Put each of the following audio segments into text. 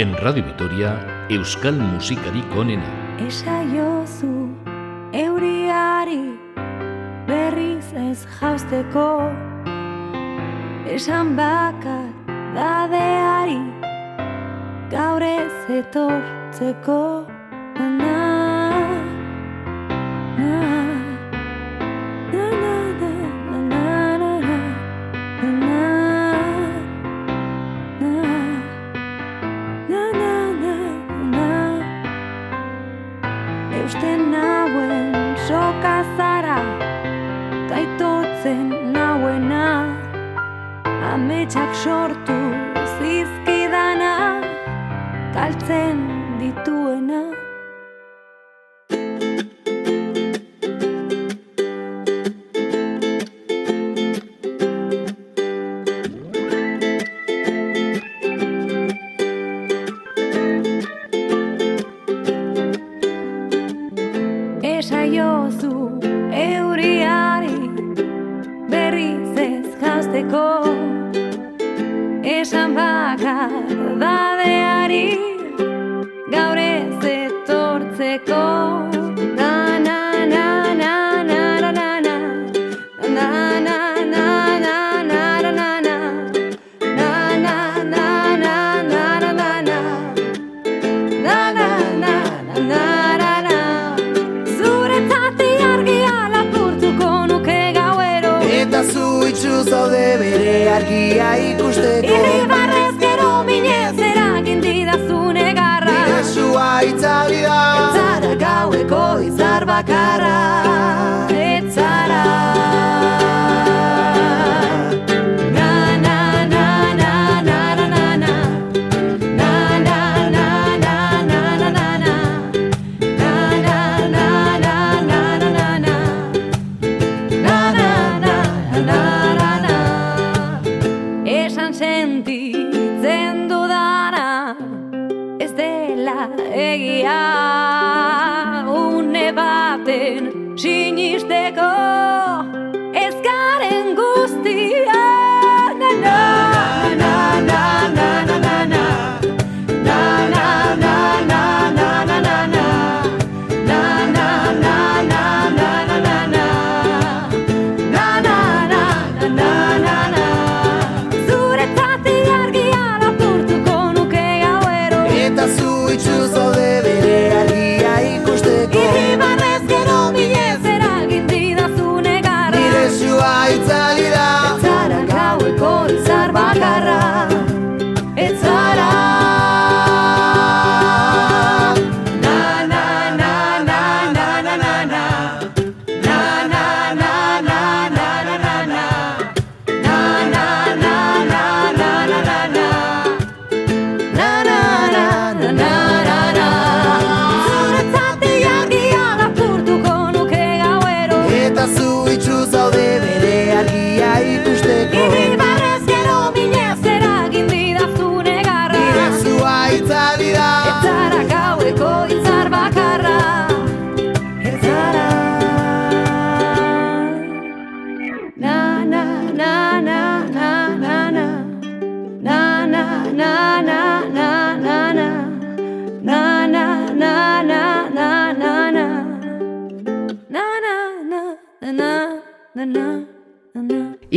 En Radio Vitoria, Euskal Musikari konena. Esa jozu euriari berriz ez jausteko Esan bakar dadeari gaur ez etortzeko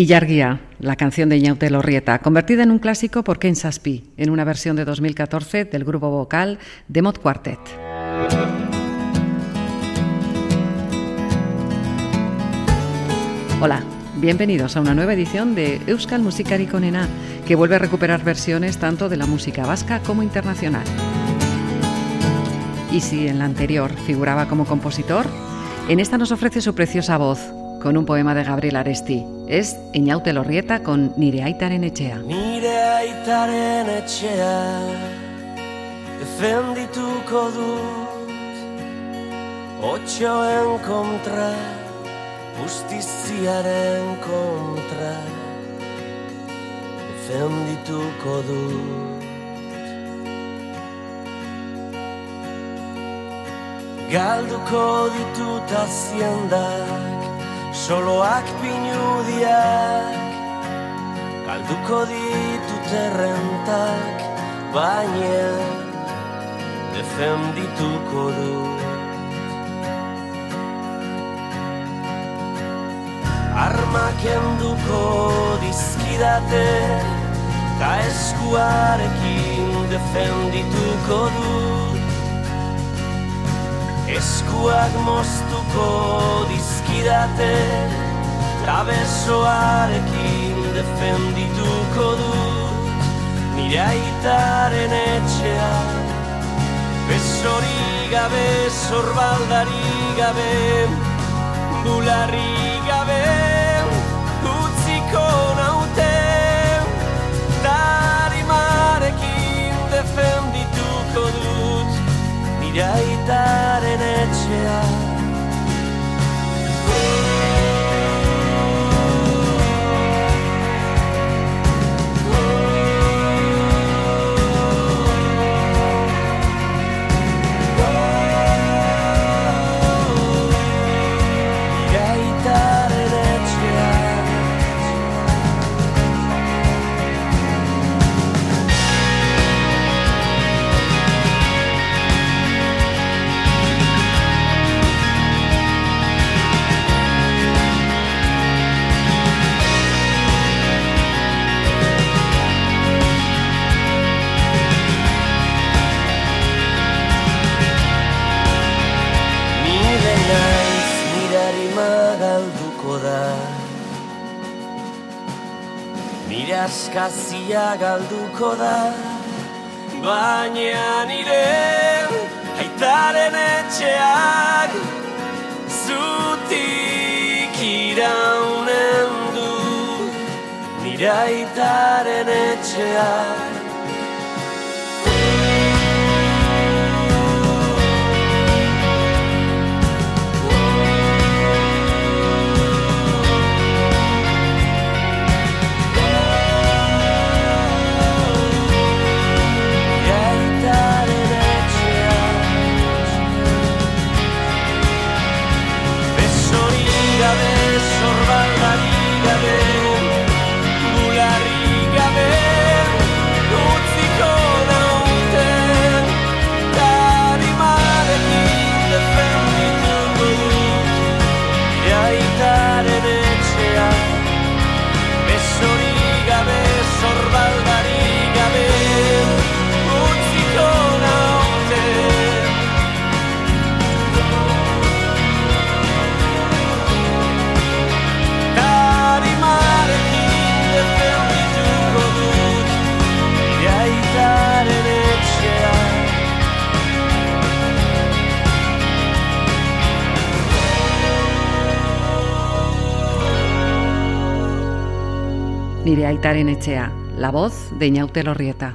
Illarguía, la canción de Ñaute Lorrieta, convertida en un clásico por Ken Saspi, en una versión de 2014 del grupo vocal Demot Quartet. Hola, bienvenidos a una nueva edición de Euskal Musikari Konena, que vuelve a recuperar versiones tanto de la música vasca como internacional. Y si en la anterior figuraba como compositor, en esta nos ofrece su preciosa voz, con un poema de Gabriel Aresti. Es Iñaute Lorrieta con Nire Aitaren etxea. Nire aitaren etxea Defendituko dut Otxoen kontra Justiziaren kontra Defendituko dut Galduko ditut aziendak soloak pinudiak Galduko ditut errentak baina defendituko du Armak enduko dizkidate Ta eskuarekin defendituko Eskuak moztuko dizkidate Ta besoarekin defendituko du. Nire aitaren etxea Besori gabe, zorbaldari gabe Bularri gabe utziko naute. Tarimarekin defendituko dut Nire aitaren etxea galduko da. Baina nire aitaren etxeak Zutik iraunen du. Nire aitaren etxeak Nire aitaren etxea, la voz de Lorrieta.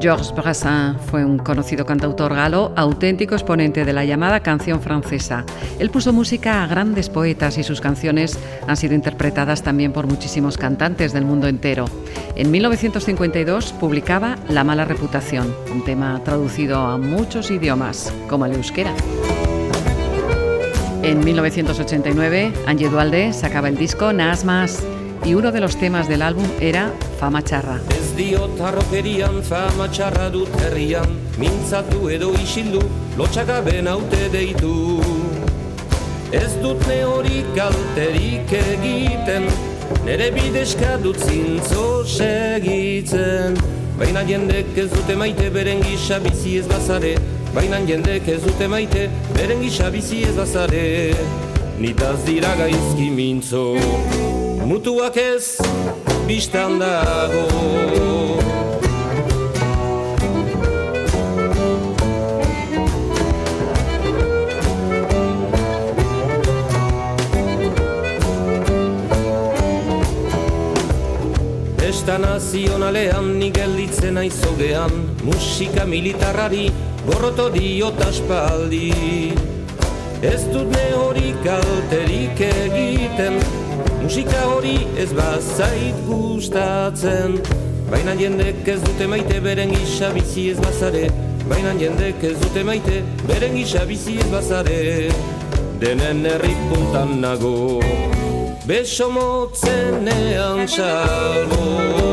Georges Brassens fue un conocido cantautor galo, auténtico exponente de la llamada canción francesa. Él puso música a grandes poetas y sus canciones han sido interpretadas también por muchísimos cantantes del mundo entero. En 1952 publicaba La mala reputación, un tema traducido a muchos idiomas, como el euskera. En 1989, Angie Dualde sacaba el disco Nas Más y uno de los temas del álbum era Fama Charra. Ez diot harrokerian fama txarra dut herrian. Mintzatu edo isildu, lotxagabe naute deitu. Ez dut ne hori kalterik egiten Nere bideska dut zintzo segitzen. Baina jendek ez dute maite beren gisa bizi ez bazare. Baina jendek ez dute maite beren gisa bizi ez bazare. Nitaz dira gaizki mintzo Mutuak ez bistan dago. Festa nazionalean ni gelditzen aizogean Musika militarrari gorroto diot aspaldi Ez dut ne hori kalterik egiten Musika hori ez bazait gustatzen. Baina jendek ez dute maite beren gisa bizi ez bazare. Baina jendek ez dute maite beren gisa bizi ez bazare. Denen herri puntan nago Beso motzenean salbo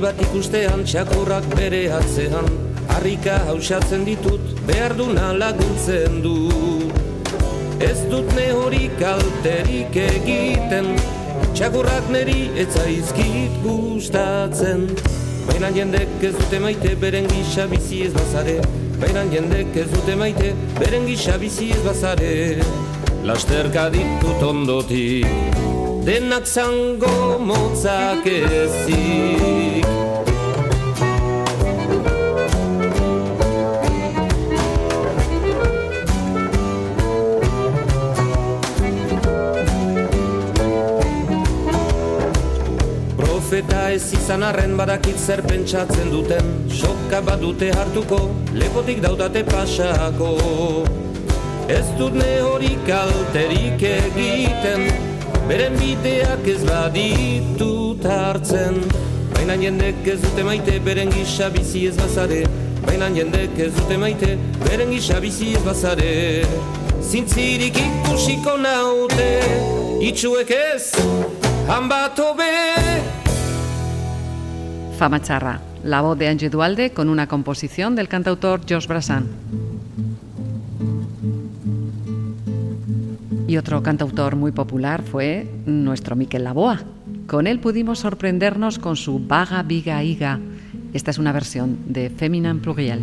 bat ikustean txakurrak bere atzean Harrika hausatzen ditut behar duna laguntzen du. Ez dut ne hori kalterik egiten Txakurrak neri etzaizkit gustatzen. Baina jendek ez dute maite beren gisa bizi ez bazare. Baina jendek ez dute maite beren gisa bizi ez bazare. Lasterka ditut ondotik Denak zango motzak ezik. Eta ez izan arren badakit zer pentsatzen duten. Soka badute hartuko, lepotik daudate pasako. Ez dut ne hori kalterik egiten Beren bideak ez baditut hartzen. Baina jendek ez dute maite, beren gisa bizi ez bazare. Baina jendek ez dute maite, beren gisa bizi ez bazare. Zintzirik ikusiko naute, itxuek ez, han bat obe Fama Charra, la voz de Angie Dualde con una composición del cantautor Josh Brassan. Y otro cantautor muy popular fue nuestro Miquel Laboa. Con él pudimos sorprendernos con su Vaga Viga Iga. Esta es una versión de Feminine Pluriel.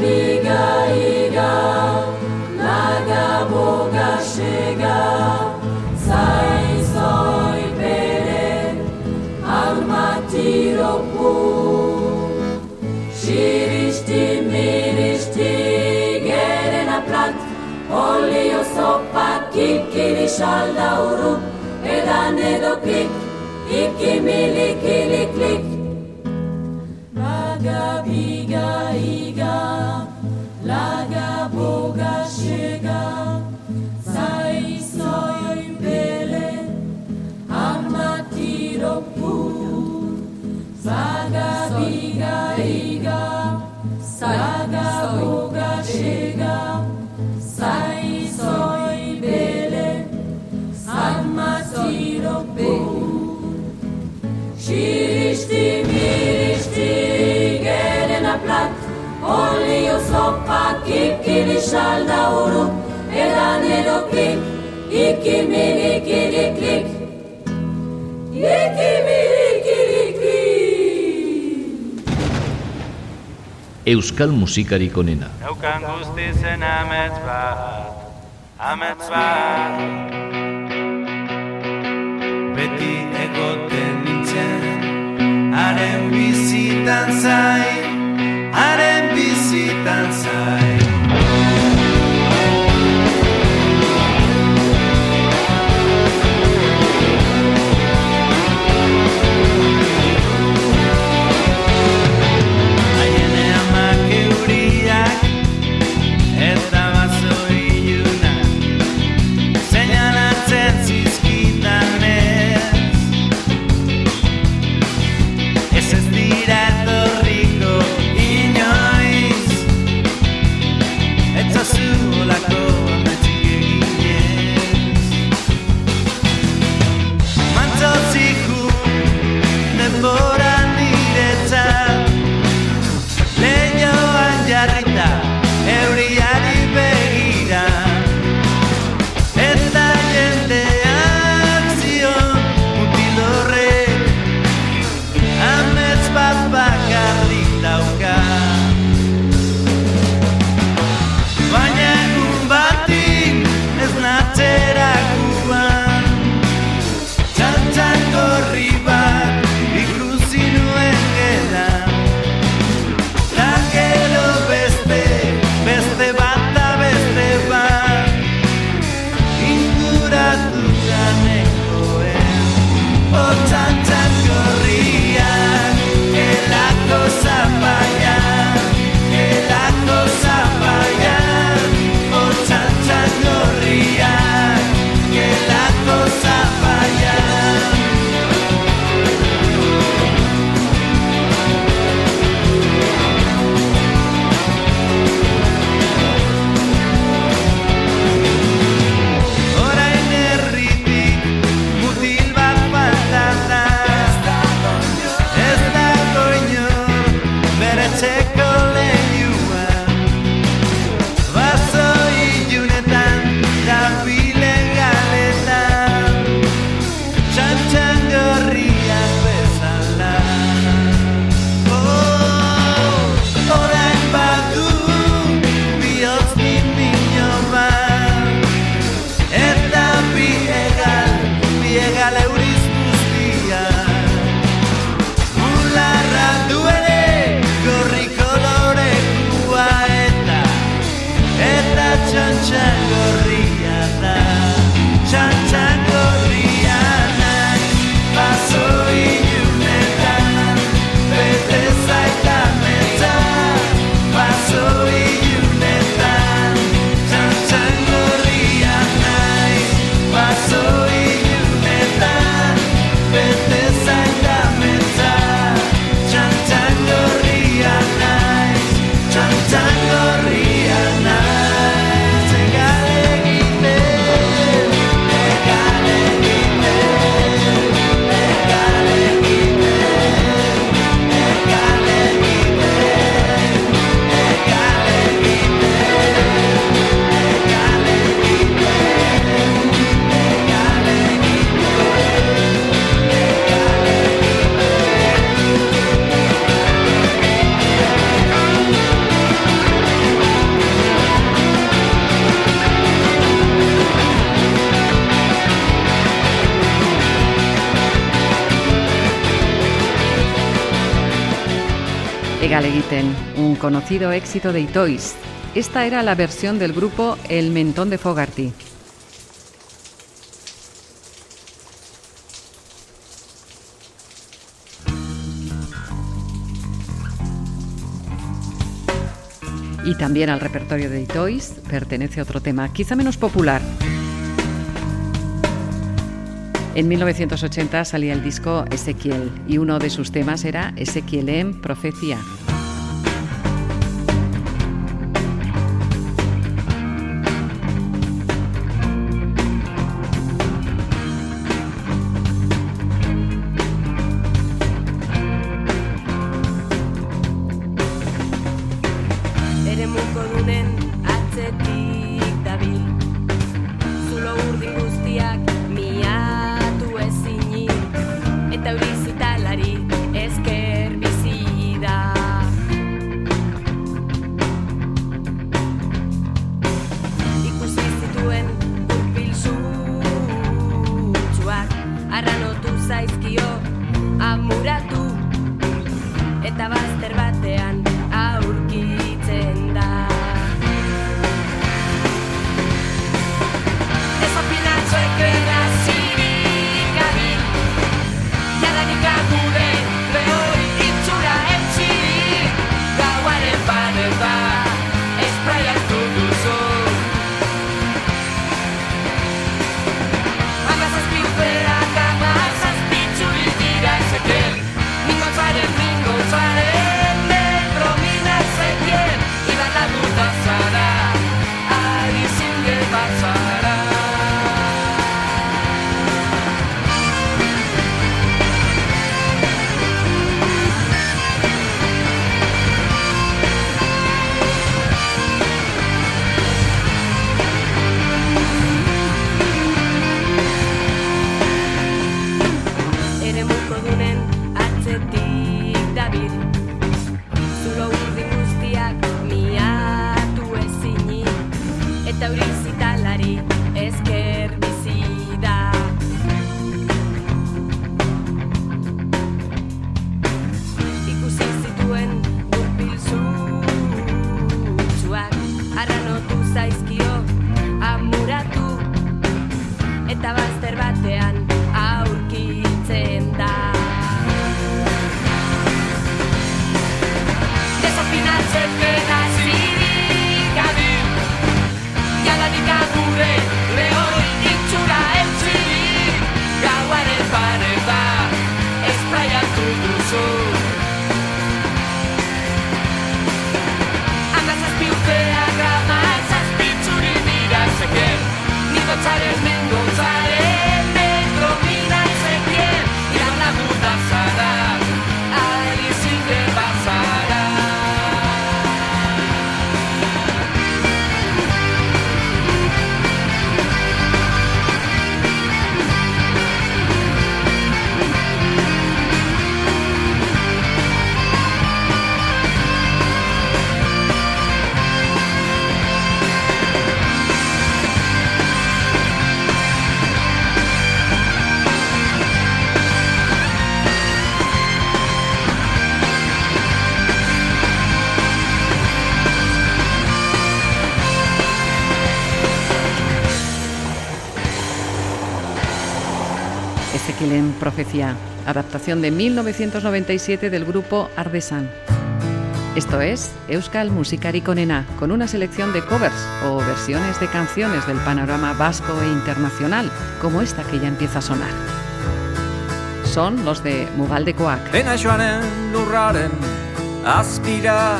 biga iga laga boga shega. Sai soi tiropu Shirishti mirishti geren aplat Olio sopa kikiri shalda uru. Edan edo klik. Iki mili kili klik Laga Boga Shega Sai Bele Armatiro Pu Biga Iga Saga Boga Sai Bele Armatiro Pu. salda oro edan edo klik Euskal musikarik onena Daukan guzti zen amets bat amets bat. Beti egoten nintzen haren bizitan zain haren sit and sigh. conocido éxito de Itois. Esta era la versión del grupo El Mentón de Fogarty. Y también al repertorio de Itois pertenece otro tema, quizá menos popular. En 1980 salía el disco Ezequiel y uno de sus temas era Ezequielem Profecía. Ezequiel Profecía, adaptación de 1997 del grupo Ardesan. Esto es Euskal Musikari Konena, con una selección de covers o versiones de canciones del panorama vasco e internacional, como esta que ya empieza a sonar. Son los de Mugaldekoak. Ena joanen lurraren azpira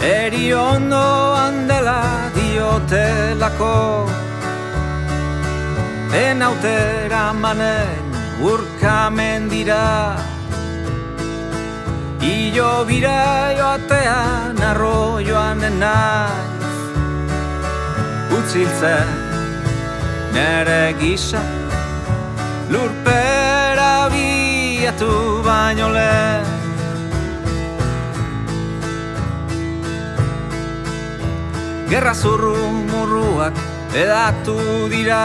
Eri ondoan dela diotelako Enautera manen urkamen dira. Ilo bira joatean arroioan naiz. Utziltzen nere gisa Lurpera biatu baino lehen. Gerra zurru murruak edatu dira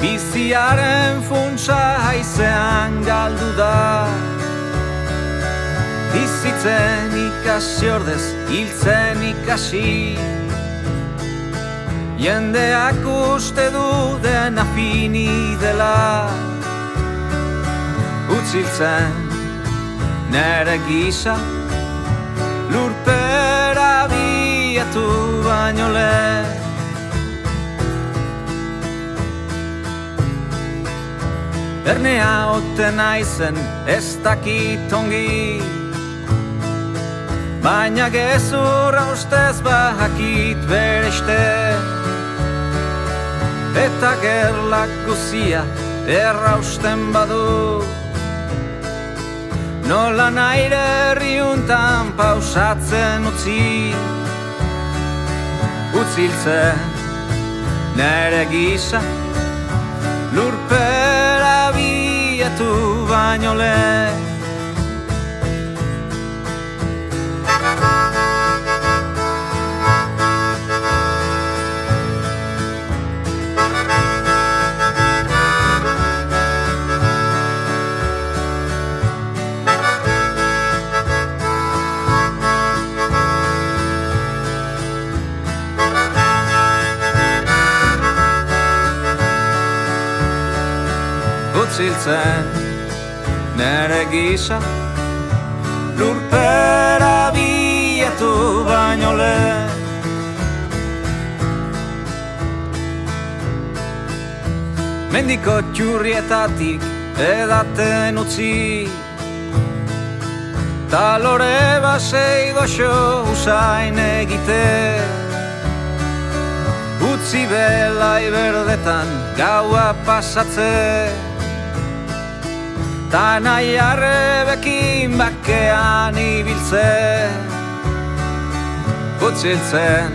Biziaren funtsa haizean galdu da. Bizitzen ikasi ordez, hiltzen ikasi. Jendeak uste du dena fini dela. Utziltzen nere gisa Lurpera biatu baino lehen Ernea ote naizen ez dakit ongi. Baina gezurra ustez bahakit bereste Eta gerlak guzia errausten badu. Nola naire herriuntan pausatzen utzi. Utziltzen nere gisa Lurpera bietu baino lehen Utziltzen nere gisa Lurpera bietu baino lehen. Mendiko txurrietatik edaten utzi Talore basei goxo usain egite. Utzi belai berdetan gaua pasatze Ta nahi arrebekin bakean ibiltze Utziltzen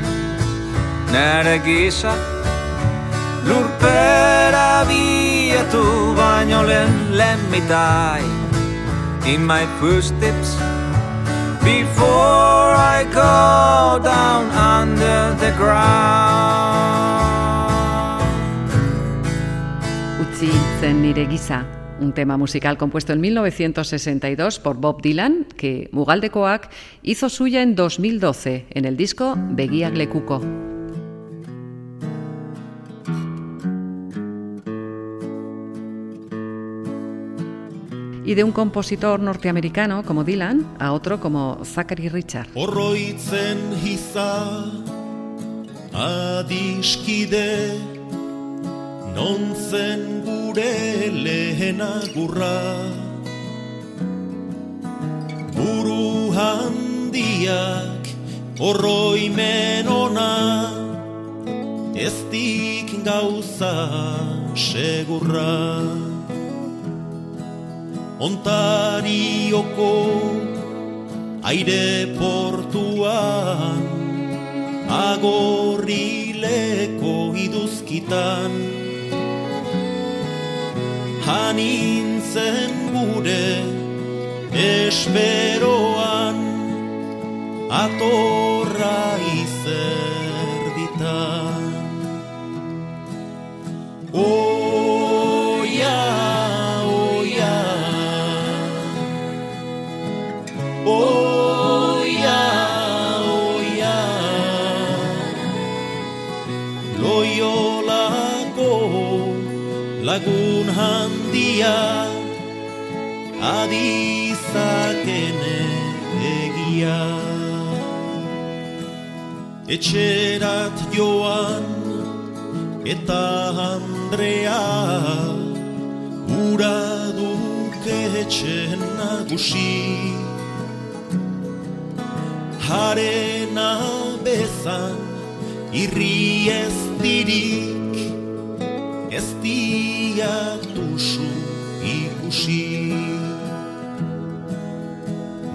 nere gisa Lurpera bietu baino lehen lehen mitai. In my footsteps Before I go down under the ground. Utzi zen nire giza, un tema musical compuesto en 1962 por Bob Dylan, que Mugaldekoak hizo suya en 2012 en el disco Begiak Lekuko. Y de un compositor norteamericano como Dylan a otro como Zachary Richard. Non zen gure lehena gurra. Buru handiak oroimen ona. Ez dik gauza segurra. Ontarioko aire portuan agorileko iduzkitan Hanintzen gure esperoan atorra handia Adizakene egia. Etxerat joan eta Andrea Ura duke etxen nagusi. Harena bezan irri ez dirik Ez diatuzu ikusi.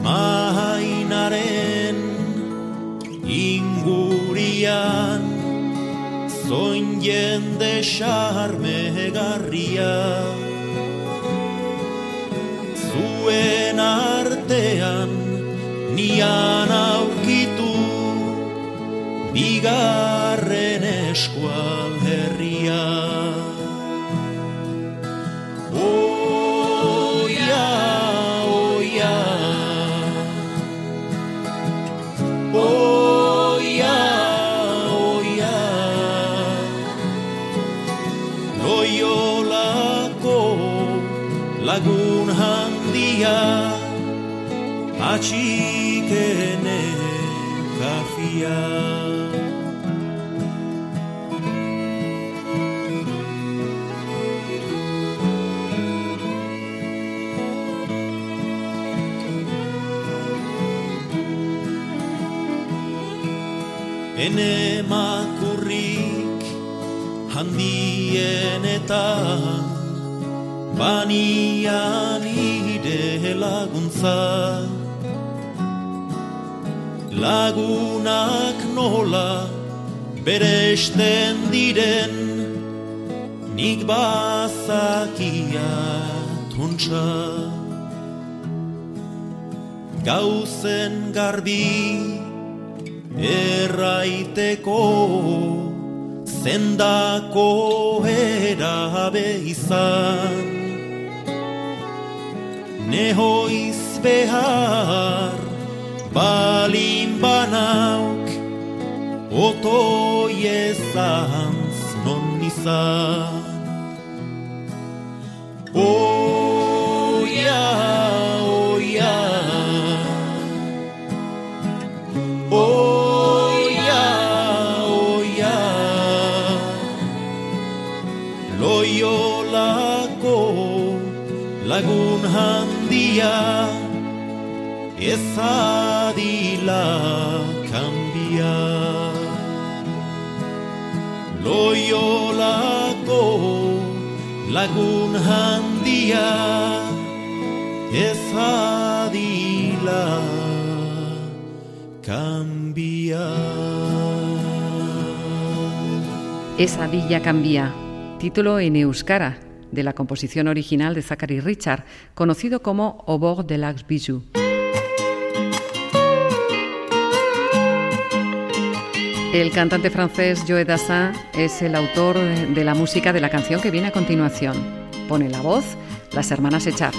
Mahainaren ingurian Zoin jende xarmegarria. Zuen artean nian aurkitu Bigarren eskual herria Atxikene kafia. Ene makurrik handienetan Banian ide laguntza Lagunak nola beresten diren. Nik bazakia tontsa Gauzen garbi erraiteko zendako erabe izan. Nehoiz behar balin banauk otoi ezantz non izan. Oia, oia. Oia, oia. Loiolako lagun handia Ez adila kanbia Loiolako lagun handia Ez adila kanbia Esa villa cambia, título en euskara de la composición original de Zachary Richard, conocido como Aubord de Lax Bijou. El cantante francés Joe Dassin es el autor de la música de la canción que viene a continuación. Pone la voz las hermanas Echar.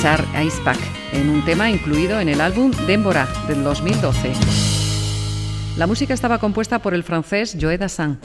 Char Icepack en un tema incluido en el álbum Démbora del 2012. La música estaba compuesta por el francés Joe Dassin.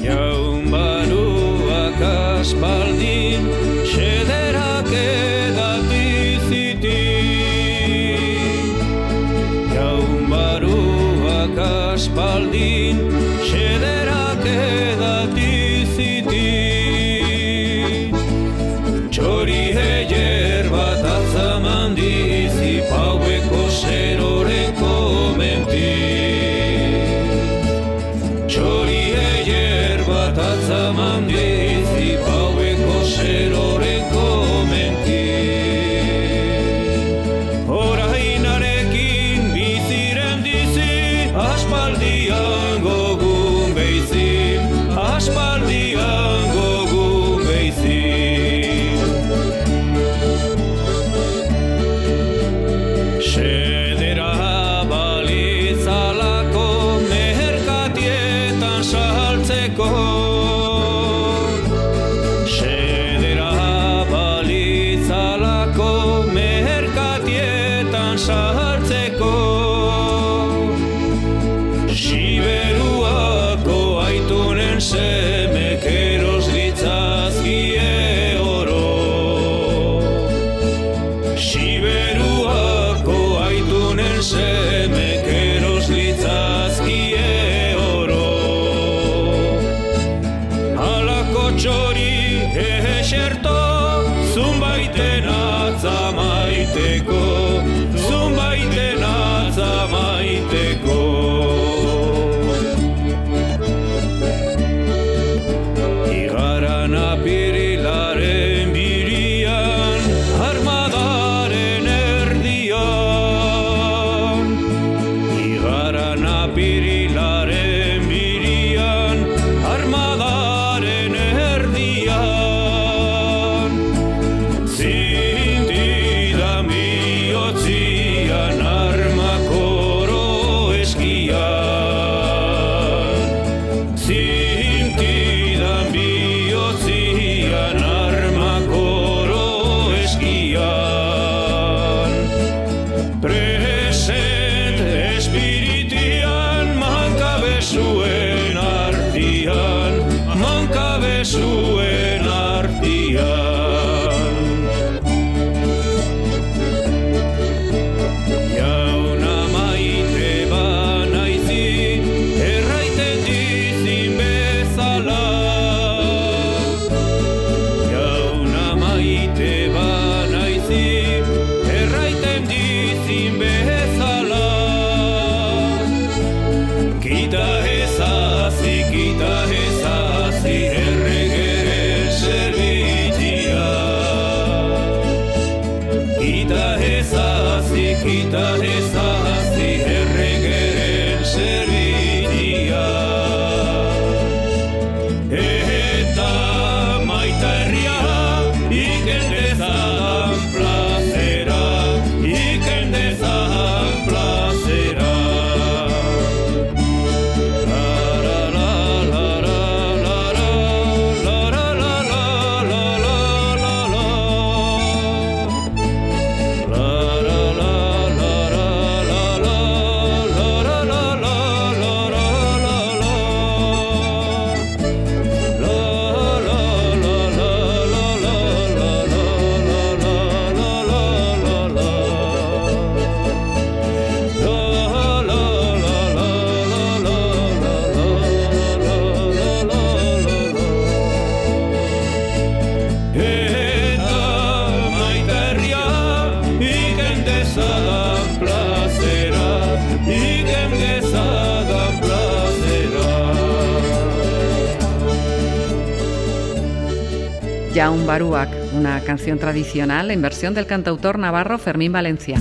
Una canción tradicional en versión del cantautor navarro Fermín Valencia.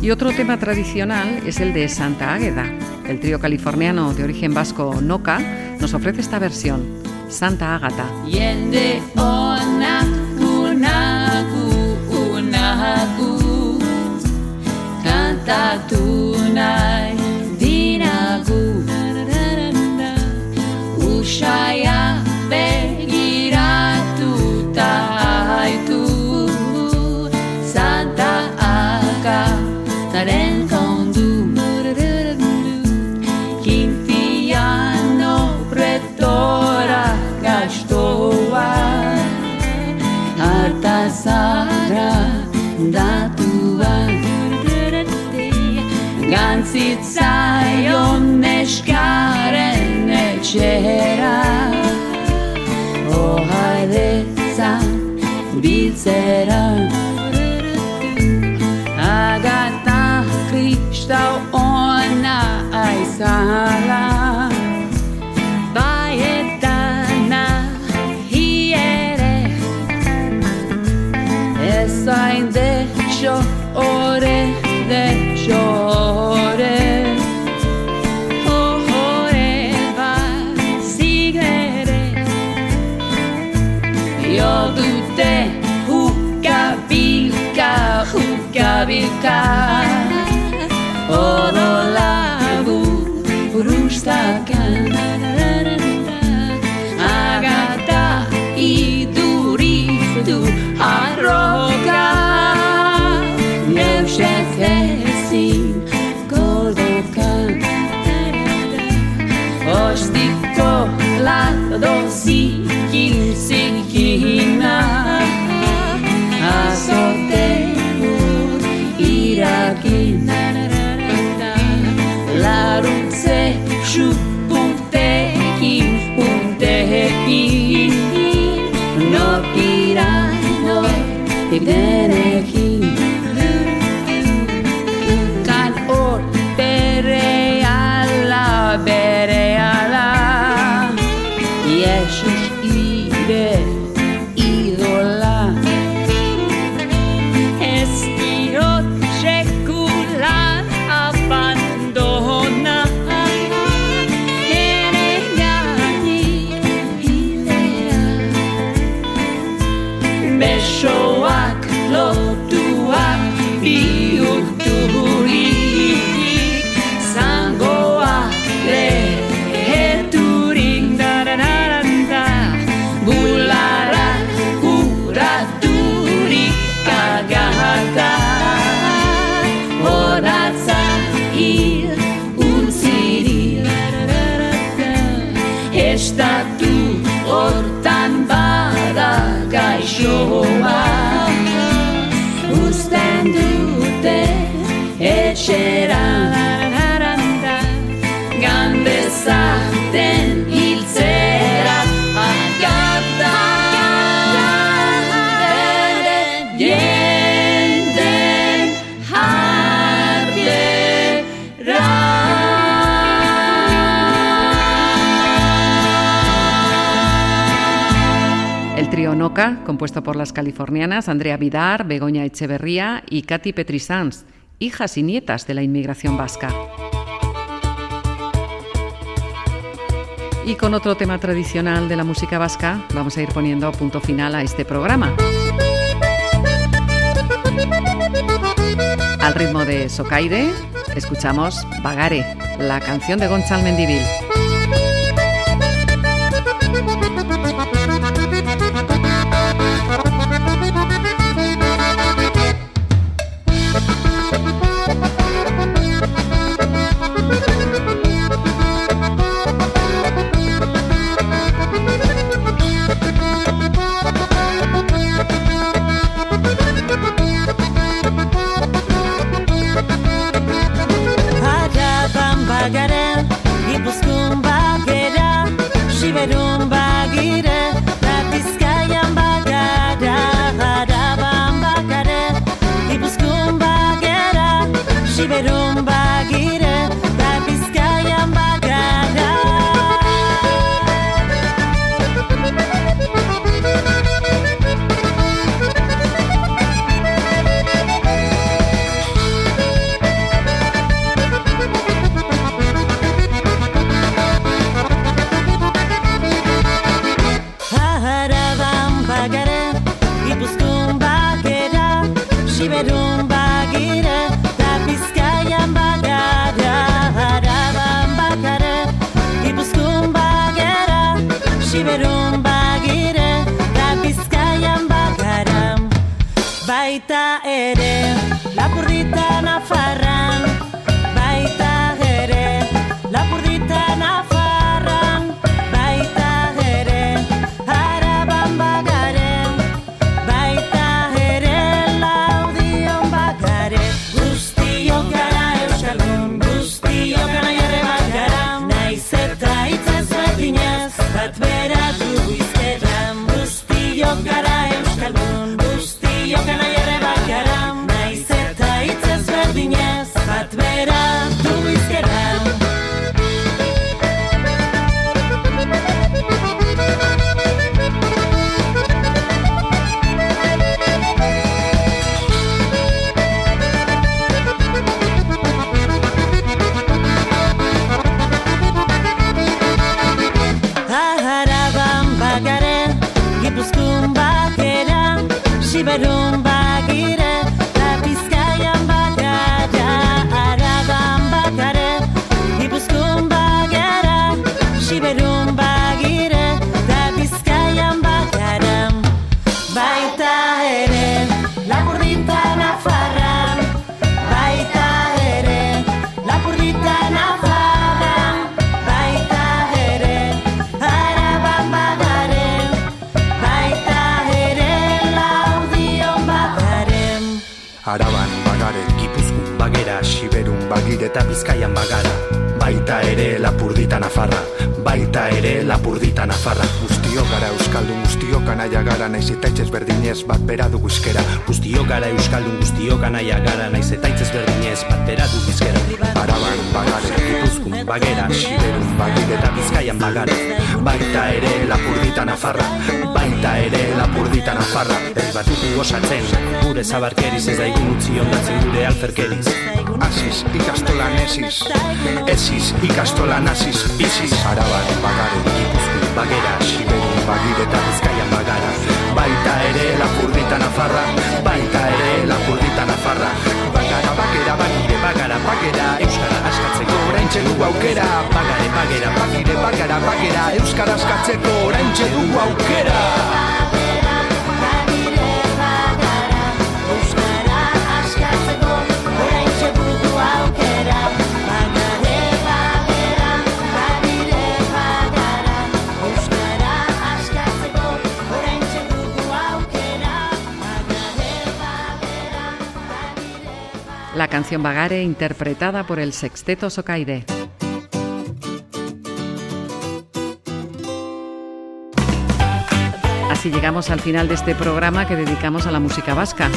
Y otro tema tradicional es el de Santa Águeda. El trío californiano de origen vasco Noca nos ofrece esta versión, Santa Ágata. Yende Gantzitzaion neskaren etxera. Ohaidetza biltzera. Agata kristau ona aizala californianas Andrea Vidar, Begoña Echeverría y Katy Petrisans, hijas y nietas de la inmigración vasca. Y con otro tema tradicional de la música vasca, vamos a ir poniendo punto final a este programa. Al ritmo de Socaire, escuchamos Bagare, la canción de Gonzalo Mendivil. Bagera Siberun bagire eta Bizkaian bagara. Baita ere lapurdita nafarra Baita ere lapurdita nafarra. Herri bat dugu osatzen Gure zabarkeriz ez daigun utzi ondatzen gure alferkeriz. Asiz ikastolan esiz, esiz ikastolan asiz, biziz. Araban bagare, Gipuzkun bagera Siberun bagire eta Bizkaian bagara. Baita ere lapurdita nafarra Baita ere lapurdita nafarra. Bagara bagera bagire bagara bagera Euskara askatzeko oraintxe dugu aukera. Bagare bagera bagire bagara bagera Euskara askatzeko oraintxe dugu aukera La canción Bagare interpretada por el Sexteto Socaire. Así llegamos al final de este programa que dedicamos a la música vasca.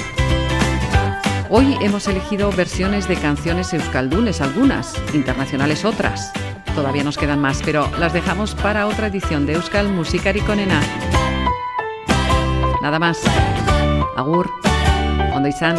Hoy hemos elegido versiones de canciones euskaldunes, algunas, internacionales otras. Todavía nos quedan más, pero las dejamos para otra edición de Euskal Musikari Konena. Nada más. Agur. Ondo izan.